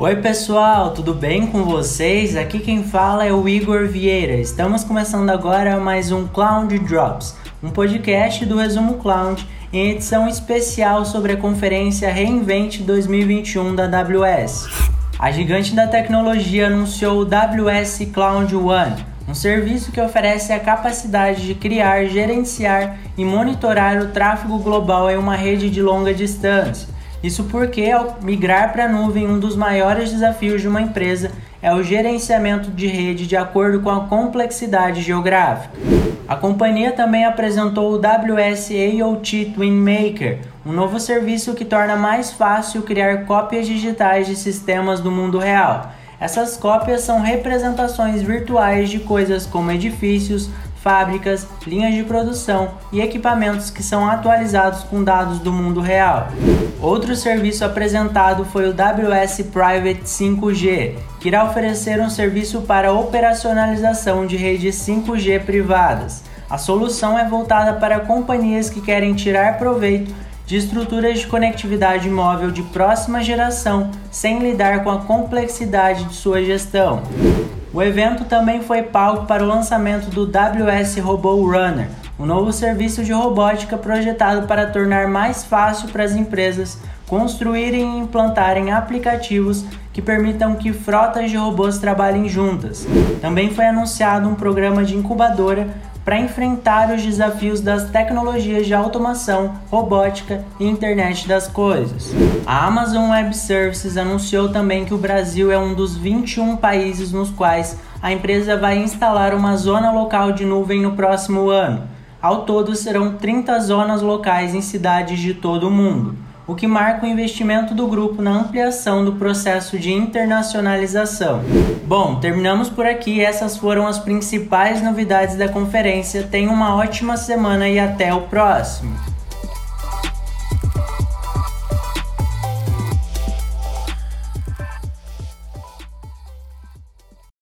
Oi pessoal, tudo bem com vocês? Aqui quem fala é o Igor Vieira. Estamos começando agora mais um Cloud Drops, um podcast do Resumo Cloud em edição especial sobre a conferência Reinvent 2021 da AWS. A gigante da tecnologia anunciou o AWS Cloud One, um serviço que oferece a capacidade de criar, gerenciar e monitorar o tráfego global em uma rede de longa distância isso porque, ao migrar para a nuvem, um dos maiores desafios de uma empresa é o gerenciamento de rede de acordo com a complexidade geográfica. A companhia também apresentou o WS AOT Twin Maker, um novo serviço que torna mais fácil criar cópias digitais de sistemas do mundo real. Essas cópias são representações virtuais de coisas como edifícios, fábricas, linhas de produção e equipamentos que são atualizados com dados do mundo real. Outro serviço apresentado foi o WS Private 5G, que irá oferecer um serviço para operacionalização de redes 5G privadas. A solução é voltada para companhias que querem tirar proveito de estruturas de conectividade móvel de próxima geração sem lidar com a complexidade de sua gestão. O evento também foi palco para o lançamento do WS Robo Runner, um novo serviço de robótica projetado para tornar mais fácil para as empresas construírem e implantarem aplicativos que permitam que frotas de robôs trabalhem juntas. Também foi anunciado um programa de incubadora para enfrentar os desafios das tecnologias de automação, robótica e internet das coisas. A Amazon Web Services anunciou também que o Brasil é um dos 21 países nos quais a empresa vai instalar uma zona local de nuvem no próximo ano. Ao todo, serão 30 zonas locais em cidades de todo o mundo o que marca o investimento do grupo na ampliação do processo de internacionalização. Bom, terminamos por aqui. Essas foram as principais novidades da conferência. Tenha uma ótima semana e até o próximo.